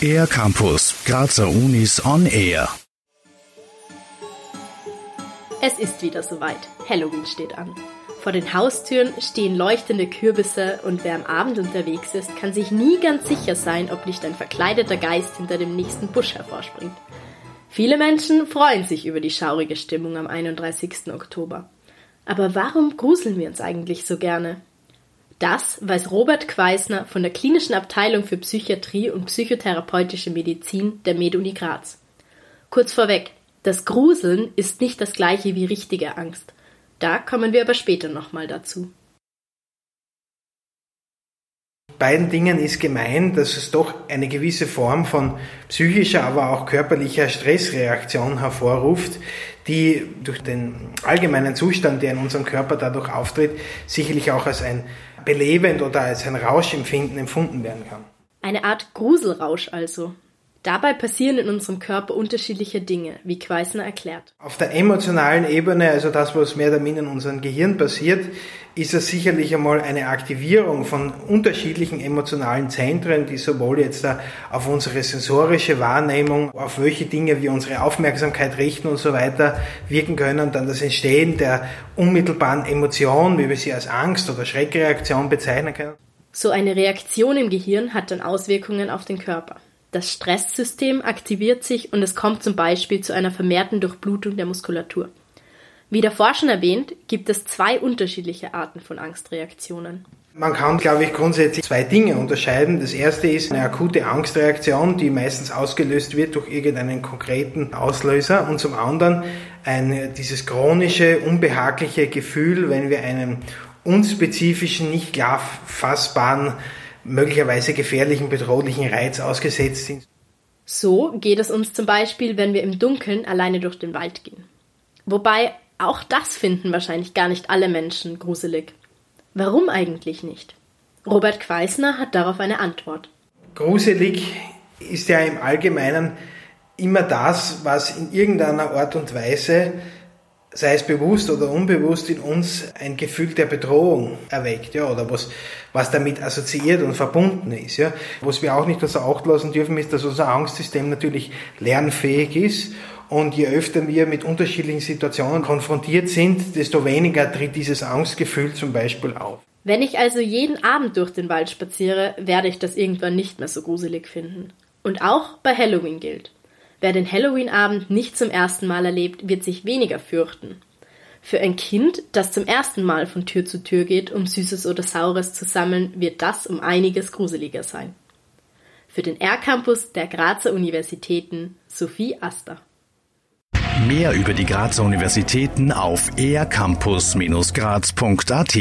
Air Campus, Grazer Unis on Air. Es ist wieder soweit. Halloween steht an. Vor den Haustüren stehen leuchtende Kürbisse und wer am Abend unterwegs ist, kann sich nie ganz sicher sein, ob nicht ein verkleideter Geist hinter dem nächsten Busch hervorspringt. Viele Menschen freuen sich über die schaurige Stimmung am 31. Oktober. Aber warum gruseln wir uns eigentlich so gerne? Das weiß Robert Quaisner von der Klinischen Abteilung für Psychiatrie und psychotherapeutische Medizin der MedUni Graz. Kurz vorweg, das Gruseln ist nicht das gleiche wie richtige Angst. Da kommen wir aber später nochmal dazu. Beiden Dingen ist gemein, dass es doch eine gewisse Form von psychischer, aber auch körperlicher Stressreaktion hervorruft, die durch den allgemeinen Zustand, der in unserem Körper dadurch auftritt, sicherlich auch als ein belebend oder als ein Rauschempfinden empfunden werden kann. Eine Art Gruselrausch also. Dabei passieren in unserem Körper unterschiedliche Dinge, wie Quaisner erklärt. Auf der emotionalen Ebene, also das, was mehr oder minder in unserem Gehirn passiert, ist es sicherlich einmal eine Aktivierung von unterschiedlichen emotionalen Zentren, die sowohl jetzt auf unsere sensorische Wahrnehmung, auf welche Dinge wir unsere Aufmerksamkeit richten und so weiter wirken können, dann das Entstehen der unmittelbaren Emotion, wie wir sie als Angst oder Schreckreaktion bezeichnen können. So eine Reaktion im Gehirn hat dann Auswirkungen auf den Körper. Das Stresssystem aktiviert sich und es kommt zum Beispiel zu einer vermehrten Durchblutung der Muskulatur. Wie davor schon erwähnt, gibt es zwei unterschiedliche Arten von Angstreaktionen. Man kann, glaube ich, grundsätzlich zwei Dinge unterscheiden. Das erste ist eine akute Angstreaktion, die meistens ausgelöst wird durch irgendeinen konkreten Auslöser. Und zum anderen ein, dieses chronische, unbehagliche Gefühl, wenn wir einen unspezifischen, nicht klar fassbaren möglicherweise gefährlichen, bedrohlichen Reiz ausgesetzt sind. So geht es uns zum Beispiel, wenn wir im Dunkeln alleine durch den Wald gehen. Wobei auch das finden wahrscheinlich gar nicht alle Menschen gruselig. Warum eigentlich nicht? Robert Quaisner hat darauf eine Antwort. Gruselig ist ja im Allgemeinen immer das, was in irgendeiner Art und Weise sei es bewusst oder unbewusst, in uns ein Gefühl der Bedrohung erweckt, ja, oder was, was damit assoziiert und verbunden ist, ja. Was wir auch nicht außer Acht lassen dürfen, ist, dass unser Angstsystem natürlich lernfähig ist und je öfter wir mit unterschiedlichen Situationen konfrontiert sind, desto weniger tritt dieses Angstgefühl zum Beispiel auf. Wenn ich also jeden Abend durch den Wald spaziere, werde ich das irgendwann nicht mehr so gruselig finden. Und auch bei Halloween gilt. Wer den Halloween-Abend nicht zum ersten Mal erlebt, wird sich weniger fürchten. Für ein Kind, das zum ersten Mal von Tür zu Tür geht, um Süßes oder Saures zu sammeln, wird das um einiges gruseliger sein. Für den R-Campus der Grazer Universitäten Sophie Aster. Mehr über die Grazer Universitäten auf ercampus-graz.at